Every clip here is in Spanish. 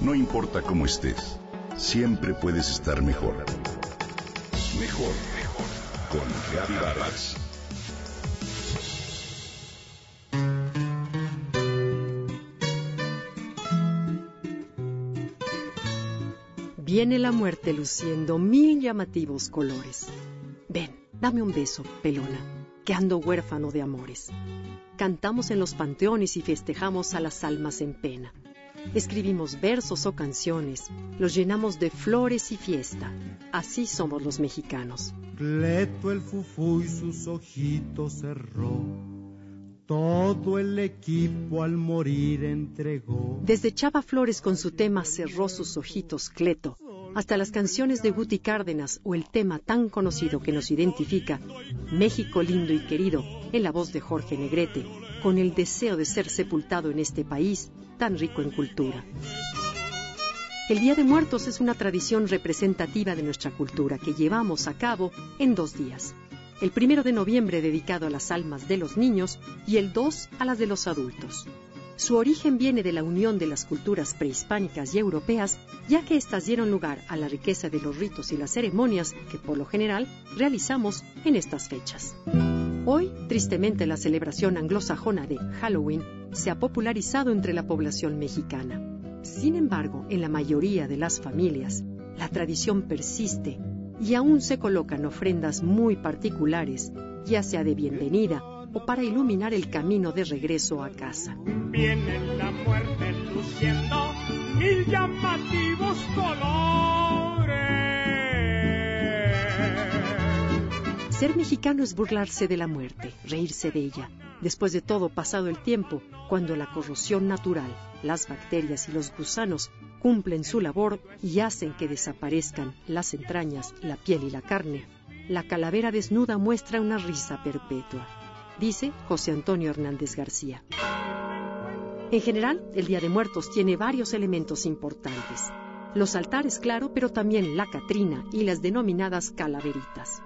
No importa cómo estés, siempre puedes estar mejor. Mejor, mejor. Con Reavivadas. Viene la muerte luciendo mil llamativos colores. Ven, dame un beso, pelona, que ando huérfano de amores. Cantamos en los panteones y festejamos a las almas en pena. Escribimos versos o canciones, los llenamos de flores y fiesta. Así somos los mexicanos. Cleto el fufú y sus ojitos cerró. Todo el equipo al morir entregó. Desde Chava Flores con su tema Cerró sus ojitos Cleto, hasta las canciones de Guti Cárdenas o el tema tan conocido que nos identifica, México lindo y querido, en la voz de Jorge Negrete, con el deseo de ser sepultado en este país tan rico en cultura. El Día de Muertos es una tradición representativa de nuestra cultura que llevamos a cabo en dos días. El primero de noviembre dedicado a las almas de los niños y el 2 a las de los adultos. Su origen viene de la unión de las culturas prehispánicas y europeas, ya que éstas dieron lugar a la riqueza de los ritos y las ceremonias que por lo general realizamos en estas fechas. Hoy, tristemente, la celebración anglosajona de Halloween se ha popularizado entre la población mexicana. Sin embargo, en la mayoría de las familias, la tradición persiste y aún se colocan ofrendas muy particulares, ya sea de bienvenida o para iluminar el camino de regreso a casa. Viene la muerte luciendo mil llamativos colores. Ser mexicano es burlarse de la muerte, reírse de ella. Después de todo, pasado el tiempo, cuando la corrosión natural, las bacterias y los gusanos cumplen su labor y hacen que desaparezcan las entrañas, la piel y la carne, la calavera desnuda muestra una risa perpetua dice José Antonio Hernández García. En general, el Día de Muertos tiene varios elementos importantes. Los altares, claro, pero también la Catrina y las denominadas calaveritas.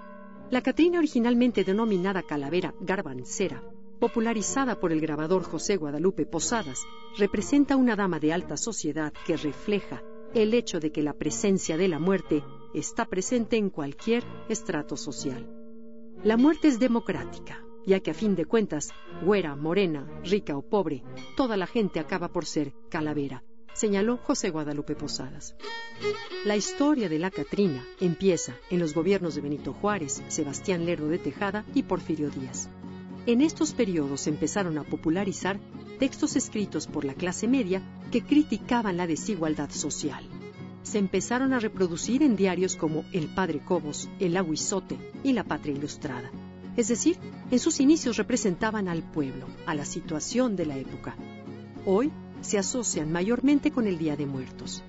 La Catrina, originalmente denominada calavera garbancera, popularizada por el grabador José Guadalupe Posadas, representa una dama de alta sociedad que refleja el hecho de que la presencia de la muerte está presente en cualquier estrato social. La muerte es democrática, ya que a fin de cuentas, güera, morena, rica o pobre, toda la gente acaba por ser calavera, señaló José Guadalupe Posadas. La historia de la Catrina empieza en los gobiernos de Benito Juárez, Sebastián Lerdo de Tejada y Porfirio Díaz. En estos periodos empezaron a popularizar textos escritos por la clase media que criticaban la desigualdad social. Se empezaron a reproducir en diarios como El Padre Cobos, El Aguizote y La Patria Ilustrada es decir, en sus inicios representaban al pueblo, a la situación de la época. Hoy se asocian mayormente con el Día de Muertos.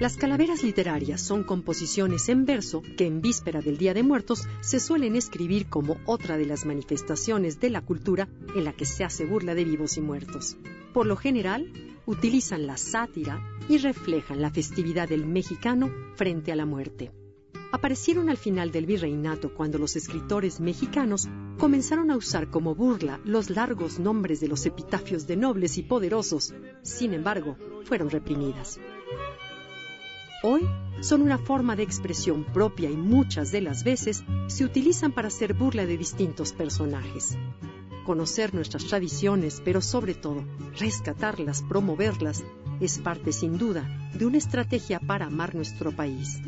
Las calaveras literarias son composiciones en verso que en víspera del Día de Muertos se suelen escribir como otra de las manifestaciones de la cultura en la que se hace burla de vivos y muertos. Por lo general, utilizan la sátira y reflejan la festividad del mexicano frente a la muerte aparecieron al final del virreinato cuando los escritores mexicanos comenzaron a usar como burla los largos nombres de los epitafios de nobles y poderosos. Sin embargo, fueron reprimidas. Hoy son una forma de expresión propia y muchas de las veces se utilizan para hacer burla de distintos personajes. Conocer nuestras tradiciones, pero sobre todo rescatarlas, promoverlas, es parte sin duda de una estrategia para amar nuestro país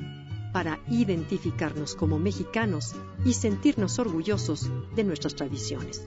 para identificarnos como mexicanos y sentirnos orgullosos de nuestras tradiciones.